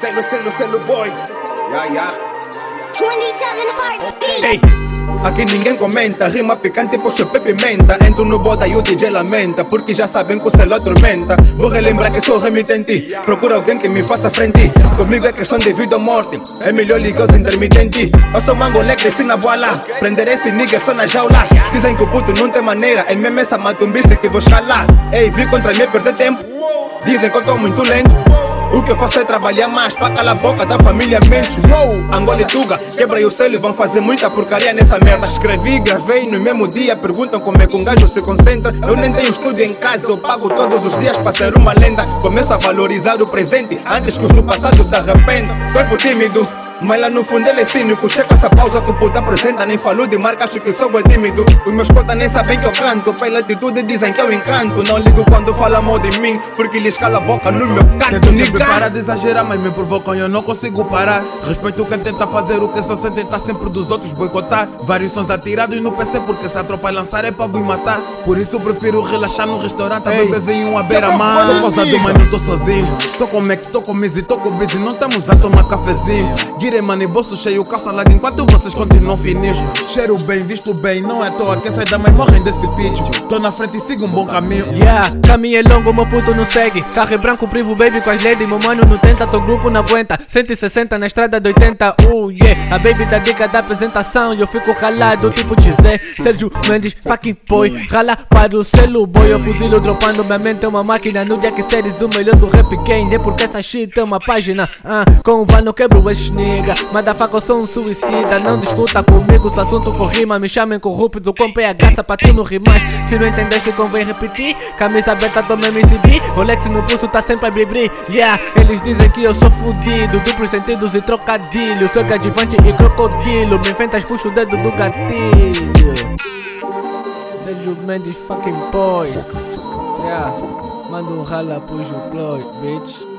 Selo, selo, selo boy. Ya, ya. 27 hearts beat. Ei, aqui ninguém comenta, rima picante, puxa pimenta. Entro no bota e o DJ lamenta, porque já sabem que o céu atormenta. Vou relembrar que sou remitente, procura alguém que me faça frente. Comigo é questão de vida ou morte, é melhor ligar os intermitentes. Eu sou mangolé, cresci na bola, prender esse nigga só na jaula. Dizem que o puto não tem maneira, é mesmo essa matumbice que vou escalar. Ei, vi contra mim perder tempo, dizem que eu tô muito lento. O que eu faço é trabalhar mais pra calar a boca da família menos. Uou, Angola e Tuga, quebra o selo e vão fazer muita porcaria nessa merda. Escrevi, gravei no mesmo dia, perguntam como é que um gajo se concentra. Eu nem tenho estúdio em casa, eu pago todos os dias pra ser uma lenda. Começo a valorizar o presente antes que os do passado se arrependam. Corpo tímido. Mas lá no fundo ele é cínico Chega essa pausa que o puta apresenta Nem falou de marca, acho que sou é tímido Os meus cotas nem sabem que eu canto Pela atitude dizem que eu encanto Não ligo quando fala mal de mim Porque eles calam a boca no meu canto Tento sempre parar de exagerar, mas me provocam e eu não consigo parar. Respeito quem tenta fazer o que só sente tentar sempre dos outros boicotar. Vários sons atirados no PC porque se a tropa lançar é pra vir matar. Por isso prefiro relaxar no restaurante, a beber vinho à beira-mar. Tô pausado, mas não tô sozinho. Tô com Max, tô com Mizzy, tô com Busy, não estamos a tomar cafezinho. Guire money, bolso cheio, calça larga enquanto vocês continuam fininhos. Cheiro bem, visto bem, não é toa quem sai da mãe morrem desse pitch. Tô na frente e sigo um bom caminho. Yeah, caminho é longo, meu puto não segue. Carro é branco, privo baby com as lady. Meu mano não tenta, teu grupo não aguenta. 160 na estrada de 80, uh yeah. A baby da dica da apresentação. E eu fico calado, tipo Zé. Sérgio Mendes, fucking boy. Rala para o selo boy. Eu fuzilo dropando minha mente é uma máquina. No dia que seres o melhor do rap game. É porque essa shit é uma página. Ah, com o Val não quebro esse nigga. Motherfucker, eu sou um suicida. Não discuta comigo se o assunto for rima. Me chamem corrupto com PH não rimar. Se não entendeste, convém repetir. Camisa aberta, toma MCB. Rolex no pulso tá sempre a brilhar. Yeah, eles dizem que eu sou fudido. Duplos sentidos e trocadilho. Sou cadivante e crocodilo. Me enfrentas, puxo o dedo do gatilho. Sérgio Mendes, fucking boy. Yeah, manda um rala pro Ju Chloe, bitch.